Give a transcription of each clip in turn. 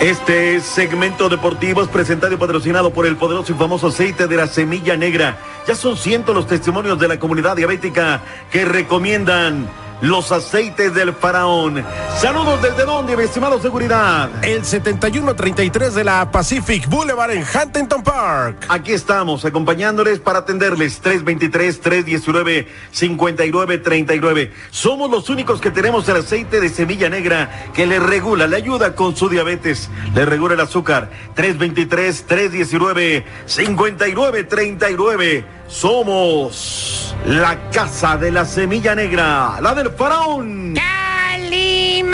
Este segmento deportivo es presentado y patrocinado por el poderoso y famoso aceite de la semilla negra. Ya son cientos los testimonios de la comunidad diabética que recomiendan los aceites del faraón. Saludos desde donde, mi estimado seguridad. El 7133 de la Pacific Boulevard en Huntington Park. Aquí estamos acompañándoles para atenderles 323-319-5939. Somos los únicos que tenemos el aceite de semilla negra que le regula, le ayuda con su diabetes, le regula el azúcar. 323-319-5939. Somos la casa de la semilla negra, la del faraón. Calimane.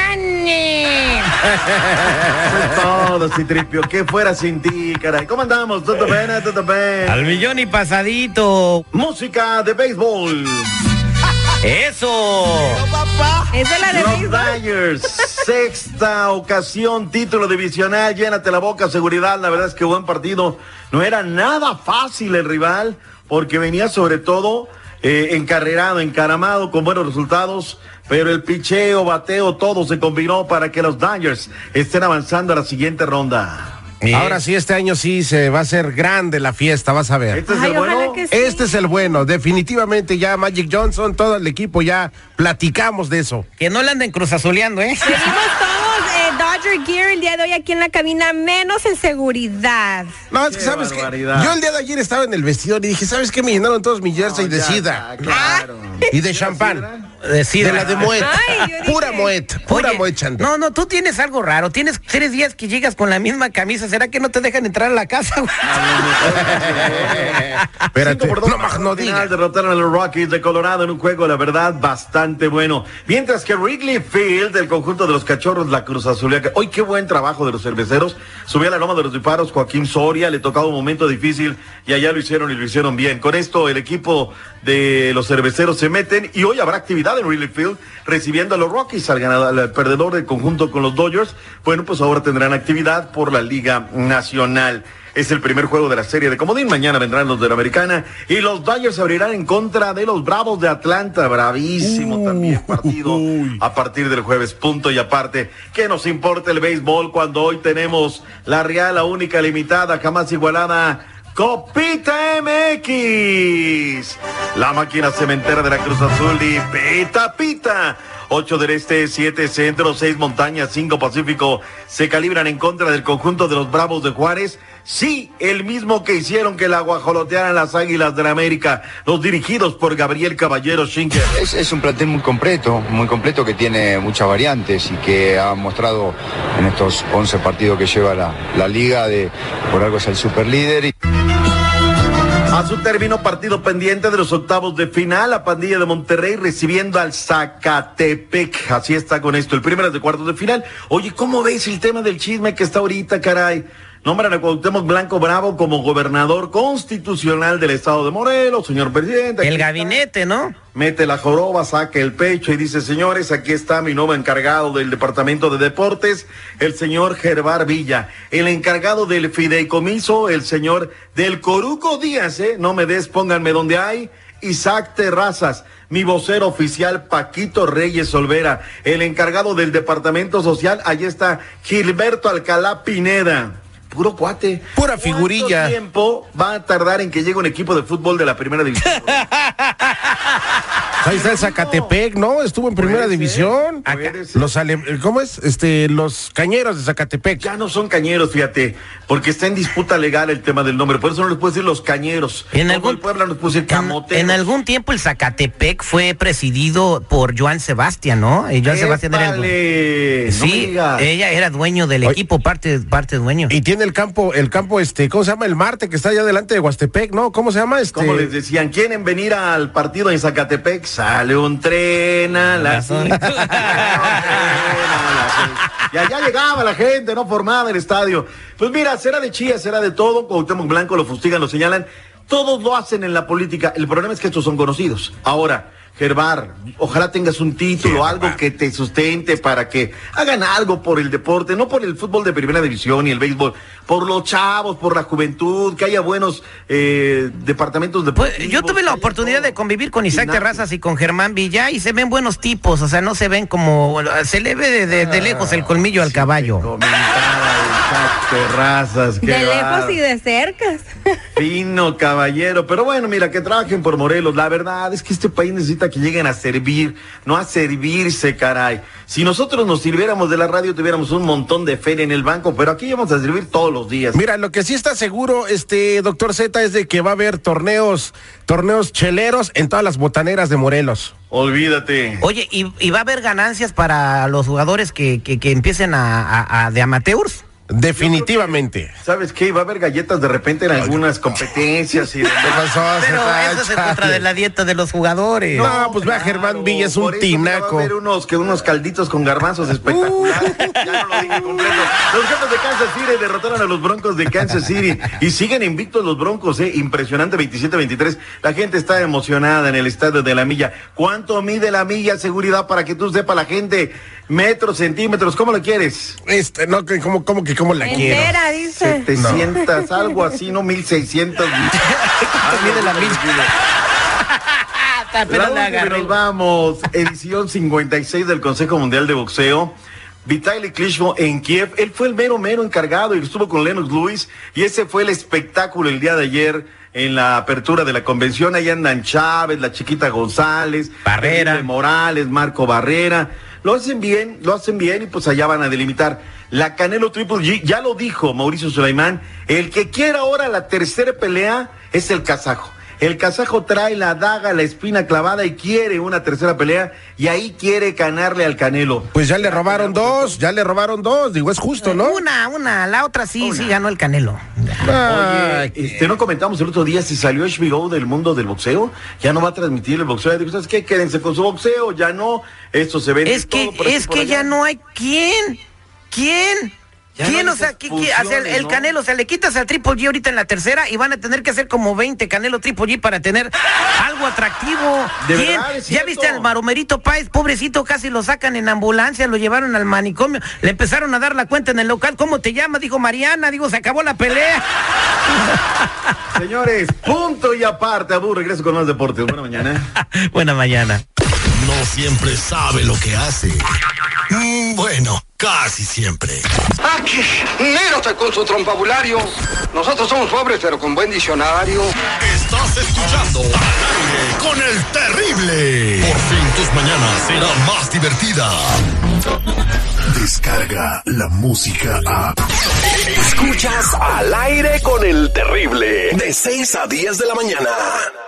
Todo, Citripio, que fuera sin ti, caray. ¿Cómo andamos? ¿Todo bien? ¿Todo bien? Al millón y pasadito. Música de béisbol. Eso. ¿Esa es la de Los béisbol? Dodgers, sexta ocasión, título divisional, llénate la boca, seguridad, la verdad es que buen partido. No era nada fácil el rival, porque venía sobre todo eh, encarrerado, encaramado, con buenos resultados, pero el picheo, bateo, todo se combinó para que los Dodgers estén avanzando a la siguiente ronda. Ahora sí, este año sí se va a hacer grande la fiesta, vas a ver. Este es Ay, el bueno. sí. Este es el bueno, definitivamente ya Magic Johnson, todo el equipo ya platicamos de eso. Que no le anden cruzazuleando, ¿eh? Venimos todos Dodger Gear el día de hoy aquí en la cabina, menos en seguridad. No, es que Qué sabes que yo el día de ayer estaba en el vestidor y dije, ¿sabes qué? Me llenaron todos mi jersey de Ya, sida ya, claro. y de champán. Decir. De la de Moet. Ay, Pura Moet, pura Oye, Moet Chantal. no, no, tú tienes algo raro. Tienes tres días que llegas con la misma camisa. ¿Será que no te dejan entrar a la casa? güey? Espérate, por no, más no diga. derrotaron a los Rockies de Colorado en un juego, la verdad, bastante bueno. Mientras que Wrigley Field, del conjunto de los cachorros, la Cruz Azuliaca. Hoy qué buen trabajo de los cerveceros. Subió a la loma de los disparos Joaquín Soria, le tocaba un momento difícil y allá lo hicieron y lo hicieron bien. Con esto el equipo de los cerveceros se meten y hoy habrá actividad en Wrigley Field recibiendo a los Rockies, al ganador, al perdedor del conjunto con los Dodgers. Bueno, pues ahora tendrán actividad por la Liga Nacional. Es el primer juego de la serie de Comodín. Mañana vendrán los de la Americana. Y los Dodgers abrirán en contra de los Bravos de Atlanta. Bravísimo también partido a partir del jueves. Punto y aparte. ¿Qué nos importa el béisbol cuando hoy tenemos la Real, la única limitada, jamás igualada? Copita MX. La máquina cementera de la Cruz Azul y pita pita. 8 del este, 7 centro, 6 montañas, 5 pacífico se calibran en contra del conjunto de los Bravos de Juárez. Sí, el mismo que hicieron que la guajolotearan las Águilas de la América, los dirigidos por Gabriel Caballero Schinker. Es, es un plantel muy completo, muy completo que tiene muchas variantes y que ha mostrado en estos 11 partidos que lleva la, la liga de por algo es el superlíder y Su término, partido pendiente de los octavos de final, la pandilla de Monterrey recibiendo al Zacatepec. Así está con esto, el primero de cuartos de final. Oye, ¿cómo veis el tema del chisme que está ahorita, caray? Nombran a Cuauhtémoc Blanco Bravo como gobernador constitucional del estado de Morelos, señor presidente. El está. gabinete, ¿no? Mete la joroba, saca el pecho y dice, señores, aquí está mi nuevo encargado del Departamento de Deportes, el señor Gervar Villa. El encargado del fideicomiso, el señor del Coruco Díaz, ¿eh? No me des, pónganme donde hay. Isaac Terrazas, mi vocero oficial Paquito Reyes Olvera, el encargado del Departamento Social, allí está Gilberto Alcalá Pineda. Puro cuate. Pura figurilla. ¿Cuánto tiempo va a tardar en que llegue un equipo de fútbol de la primera división? Ahí está el Zacatepec, ¿no? Estuvo en primera Puede ser, división. puede ser. Los ale- ¿Cómo es? Este, los cañeros de Zacatepec. Ya no son cañeros, fíjate, porque está en disputa legal el tema del nombre, por eso no les puedo decir los cañeros. En Como algún- el Puebla nos puede decir En, camoteros. en algún tiempo el Zacatepec fue presidido por Joan Sebastián, ¿no? Y Joan Sebastián era el No Sí, ella era dueño del Oye. equipo, parte, parte dueño. Y tiene el campo, el campo, este, ¿cómo se llama? El Marte, que está allá delante de Huastepec, ¿no? ¿Cómo se llama? Este. Como les decían, ¿quieren venir al partido en Zacatepec? Sale un tren a las cinco. Y allá llegaba la gente, no formada el estadio. Pues mira, será de chía, será de todo. Cuauhtémoc Blanco lo fustigan, lo señalan. Todos lo hacen en la política. El problema es que estos son conocidos. Ahora, Gerbar, ojalá tengas un título, algo que te sustente para que hagan algo por el deporte, no por el fútbol de primera división y el béisbol, por los chavos, por la juventud, que haya buenos eh, departamentos de pues, Yo tuve la oportunidad de convivir con Isaac Terrazas y con Germán Villa y se ven buenos tipos, o sea, no se ven como, se le ve de, de lejos el colmillo al caballo. Terrazas, de lejos y de cercas. Fino caballero, pero bueno, mira, que trabajen por Morelos. La verdad es que este país necesita que lleguen a servir, no a servirse, caray. Si nosotros nos sirviéramos de la radio, tuviéramos un montón de feria en el banco, pero aquí vamos a servir todos los días. Mira, lo que sí está seguro, este doctor Z, es de que va a haber torneos, torneos cheleros en todas las botaneras de Morelos. Olvídate. Oye, ¿y, va a haber ganancias para los jugadores que, que, empiecen a, a de amateurs? Definitivamente. ¿Sabes qué? Va a haber galletas de repente en algunas competencias y de... Pero eso es en contra de la dieta de los jugadores. No, pues vea, Germán Villa es un tinaco. Va a haber unos, que unos calditos con garbanzos espectaculares. ya no lo dije completo. Los jefes de Kansas City derrotaron a los Broncos de Kansas City y siguen invictos los Broncos, ¿eh? Impresionante, 27-23. La gente está emocionada en el estadio de la milla. ¿Cuánto mide la milla seguridad para que tú sepa la gente? Metros, centímetros, ¿cómo lo quieres? Este, no, como, como que cómo la quiero. Entera, dice. 700, algo así, no 1600. Mide la misma. Pero nos vamos, edición 56 del Consejo Mundial de Boxeo. Vitaly Klitschko en Kiev, él fue el mero mero encargado y estuvo con Lennox Lewis y ese fue el espectáculo el día de ayer en la apertura de la convención. Ahí andan Chávez, la chiquita González, Barrera, Morales, Marco Barrera. Lo hacen bien, lo hacen bien y pues allá van a delimitar. La Canelo Triple G, ya lo dijo Mauricio Sulaimán, el que quiera ahora la tercera pelea es el kazajo. El kazajo trae la daga, la espina clavada y quiere una tercera pelea y ahí quiere ganarle al Canelo. Pues ya le robaron dos, ya le robaron dos, digo, es justo, ¿no? Una, una, la otra sí, sí ganó el Canelo. Oye, este, no comentamos el otro día si salió HBO del mundo del boxeo, ya no va a transmitir el boxeo. Digo, ¿sabes qué? Quédense con su boxeo, ya no, esto se ve. Es que, es que ya no hay quién, quién. ¿Quién, o sea, el, Canelo, o sea, le quitas al Triple G ahorita en la tercera y van a tener que hacer como 20 Canelo Triple G para tener algo atractivo. ¿Quién? ¿Ya viste al Maromerito Páez? Pobrecito, casi lo sacan en ambulancia, lo llevaron al manicomio, le empezaron a dar la cuenta en el local. ¿Cómo te llama? Dijo Mariana, digo, se acabó la pelea. Señores, punto y aparte, Abu, regreso con más deportes. Buena mañana. Buena mañana. No siempre sabe lo que hace. Mm, bueno, casi siempre. ¡Aquí! ¡Mírate con su trompabulario! Nosotros somos pobres, pero con buen diccionario. Estás escuchando al con el terrible. Por fin tus mañanas serán más divertidas. Descarga la música a. Escuchas al aire con el terrible. De 6 a 10 de la mañana.